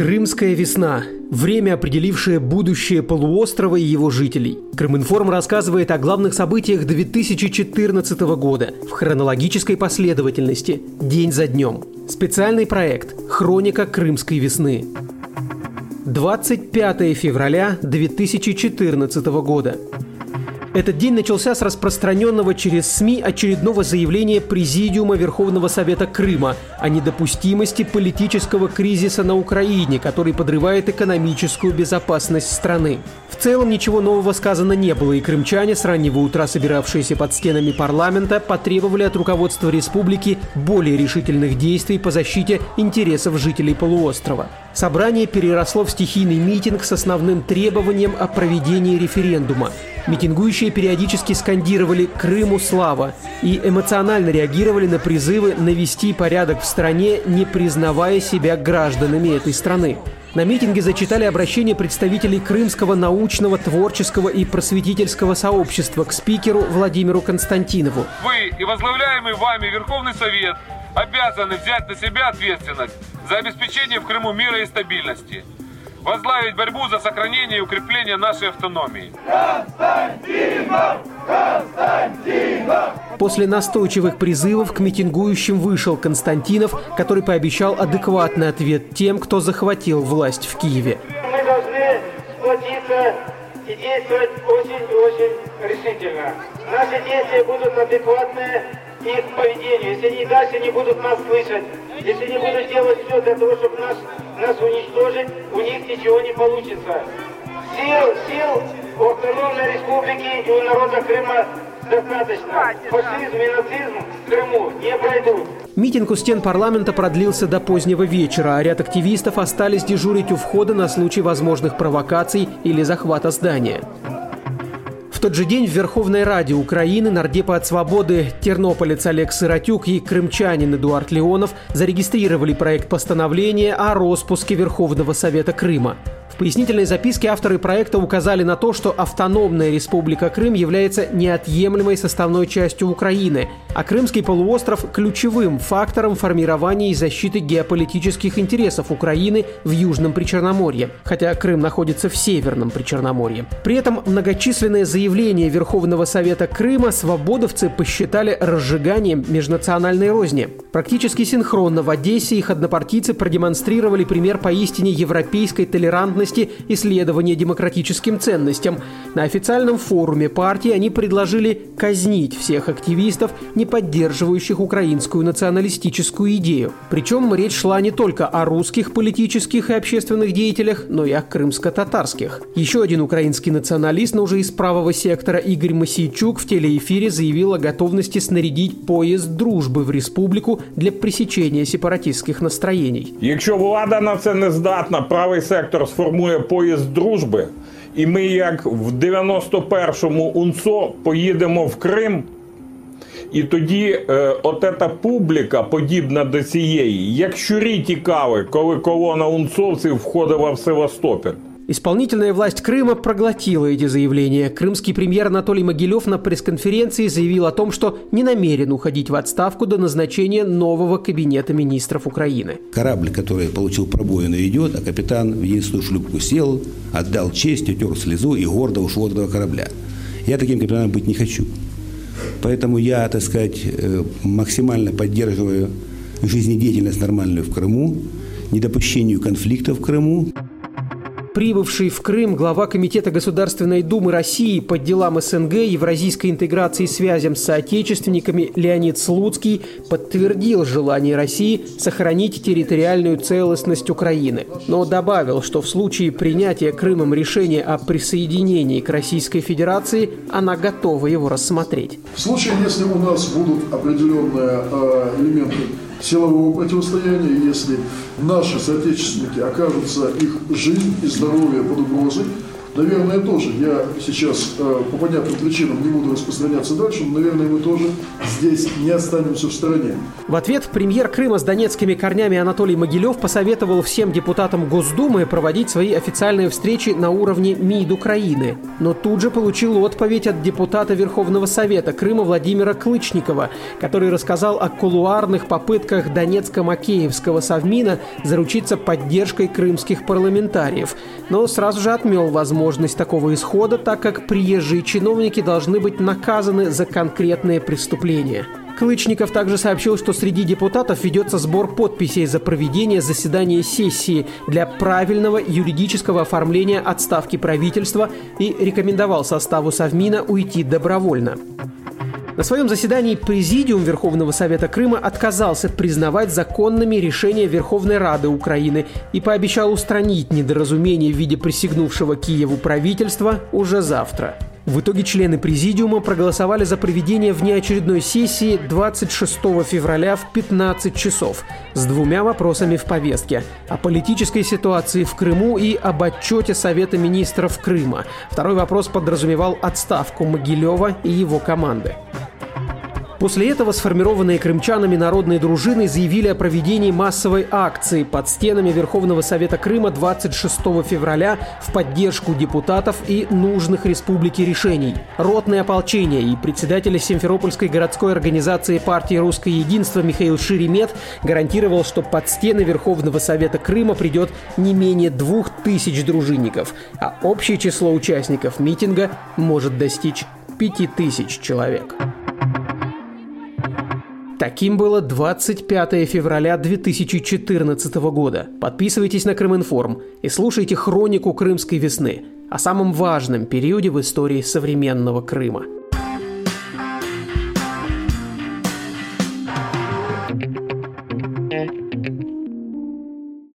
Крымская весна. Время, определившее будущее полуострова и его жителей. Крыминформ рассказывает о главных событиях 2014 года в хронологической последовательности, день за днем. Специальный проект «Хроника Крымской весны». 25 февраля 2014 года. Этот день начался с распространенного через СМИ очередного заявления Президиума Верховного Совета Крыма о недопустимости политического кризиса на Украине, который подрывает экономическую безопасность страны. В целом ничего нового сказано не было, и крымчане, с раннего утра собиравшиеся под стенами парламента, потребовали от руководства республики более решительных действий по защите интересов жителей полуострова. Собрание переросло в стихийный митинг с основным требованием о проведении референдума. Митингующие периодически скандировали «Крыму слава» и эмоционально реагировали на призывы навести порядок в стране, не признавая себя гражданами этой страны. На митинге зачитали обращение представителей Крымского научного, творческого и просветительского сообщества к спикеру Владимиру Константинову. Вы и возглавляемый вами Верховный Совет обязаны взять на себя ответственность за обеспечение в Крыму мира и стабильности, возглавить борьбу за сохранение и укрепление нашей автономии. Константинов! Константинов! После настойчивых призывов к митингующим вышел Константинов, который пообещал адекватный ответ тем, кто захватил власть в Киеве. Мы должны сплотиться и действовать очень-очень решительно. Наши действия будут адекватные их поведению. Если они дальше не будут нас слышать, если не будут делать все для того, чтобы нас, нас уничтожить, у них ничего не получится. Сил, сил у автономной республики и у народа Крыма достаточно. Фашизм и нацизм в Крыму не пройдут. Митинг у стен парламента продлился до позднего вечера, а ряд активистов остались дежурить у входа на случай возможных провокаций или захвата здания. Тот же день в Верховной Раде Украины нардепа от свободы тернополец Олег Сыротюк и крымчанин Эдуард Леонов зарегистрировали проект постановления о распуске Верховного Совета Крыма пояснительной записке авторы проекта указали на то, что автономная республика Крым является неотъемлемой составной частью Украины, а Крымский полуостров – ключевым фактором формирования и защиты геополитических интересов Украины в Южном Причерноморье, хотя Крым находится в Северном Причерноморье. При этом многочисленные заявления Верховного Совета Крыма свободовцы посчитали разжиганием межнациональной розни. Практически синхронно в Одессе их однопартийцы продемонстрировали пример поистине европейской толерантности возможности исследования демократическим ценностям. На официальном форуме партии они предложили казнить всех активистов, не поддерживающих украинскую националистическую идею. Причем речь шла не только о русских политических и общественных деятелях, но и о крымско-татарских. Еще один украинский националист, но уже из правого сектора Игорь Масейчук в телеэфире заявил о готовности снарядить поезд дружбы в республику для пресечения сепаратистских настроений. Якщо влада на це не здатна, правий сектор сформує формує поїзд дружби, і ми, як в 91-му УНСО, поїдемо в Крим. І тоді е, от публіка, подібна до цієї, як щурі тікали, коли колона унцовців входила в Севастополь. Исполнительная власть Крыма проглотила эти заявления. Крымский премьер Анатолий Могилев на пресс-конференции заявил о том, что не намерен уходить в отставку до назначения нового кабинета министров Украины. Корабль, который получил пробоину, идет, а капитан в единственную шлюпку сел, отдал честь, утер слезу и гордо ушел от этого корабля. Я таким капитаном быть не хочу. Поэтому я, так сказать, э, максимально поддерживаю жизнедеятельность нормальную в Крыму, недопущению конфликтов в Крыму. Прибывший в Крым глава Комитета Государственной Думы России по делам СНГ, евразийской интеграции и связям с соотечественниками Леонид Слуцкий подтвердил желание России сохранить территориальную целостность Украины, но добавил, что в случае принятия Крымом решения о присоединении к Российской Федерации она готова его рассмотреть. В случае, если у нас будут определенные э, элементы силового противостояния, если наши соотечественники окажутся, их жизнь и здоровье под угрозой, наверное, тоже, я сейчас э, по понятным причинам не буду распространяться дальше, но, наверное, мы тоже здесь не останемся в стороне. В ответ премьер Крыма с донецкими корнями Анатолий Могилев посоветовал всем депутатам Госдумы проводить свои официальные встречи на уровне МИД Украины. Но тут же получил отповедь от депутата Верховного Совета Крыма Владимира Клычникова, который рассказал о кулуарных попытках Донецко-Макеевского совмина заручиться поддержкой крымских парламентариев, но сразу же отмел возможность такого исхода, так как приезжие чиновники должны быть наказаны за конкретные преступления. Клычников также сообщил, что среди депутатов ведется сбор подписей за проведение заседания сессии для правильного юридического оформления отставки правительства и рекомендовал составу Совмина уйти добровольно. На своем заседании Президиум Верховного Совета Крыма отказался признавать законными решения Верховной Рады Украины и пообещал устранить недоразумение в виде присягнувшего Киеву правительства уже завтра. В итоге члены Президиума проголосовали за проведение внеочередной сессии 26 февраля в 15 часов с двумя вопросами в повестке – о политической ситуации в Крыму и об отчете Совета министров Крыма. Второй вопрос подразумевал отставку Могилева и его команды. После этого сформированные крымчанами народные дружины заявили о проведении массовой акции под стенами Верховного Совета Крыма 26 февраля в поддержку депутатов и нужных республики решений. Ротное ополчение и председатель Симферопольской городской организации партии «Русское единство» Михаил Шеремет гарантировал, что под стены Верховного Совета Крыма придет не менее двух тысяч дружинников, а общее число участников митинга может достичь пяти тысяч человек. Таким было 25 февраля 2014 года. Подписывайтесь на Крыминформ и слушайте хронику Крымской весны о самом важном периоде в истории современного Крыма –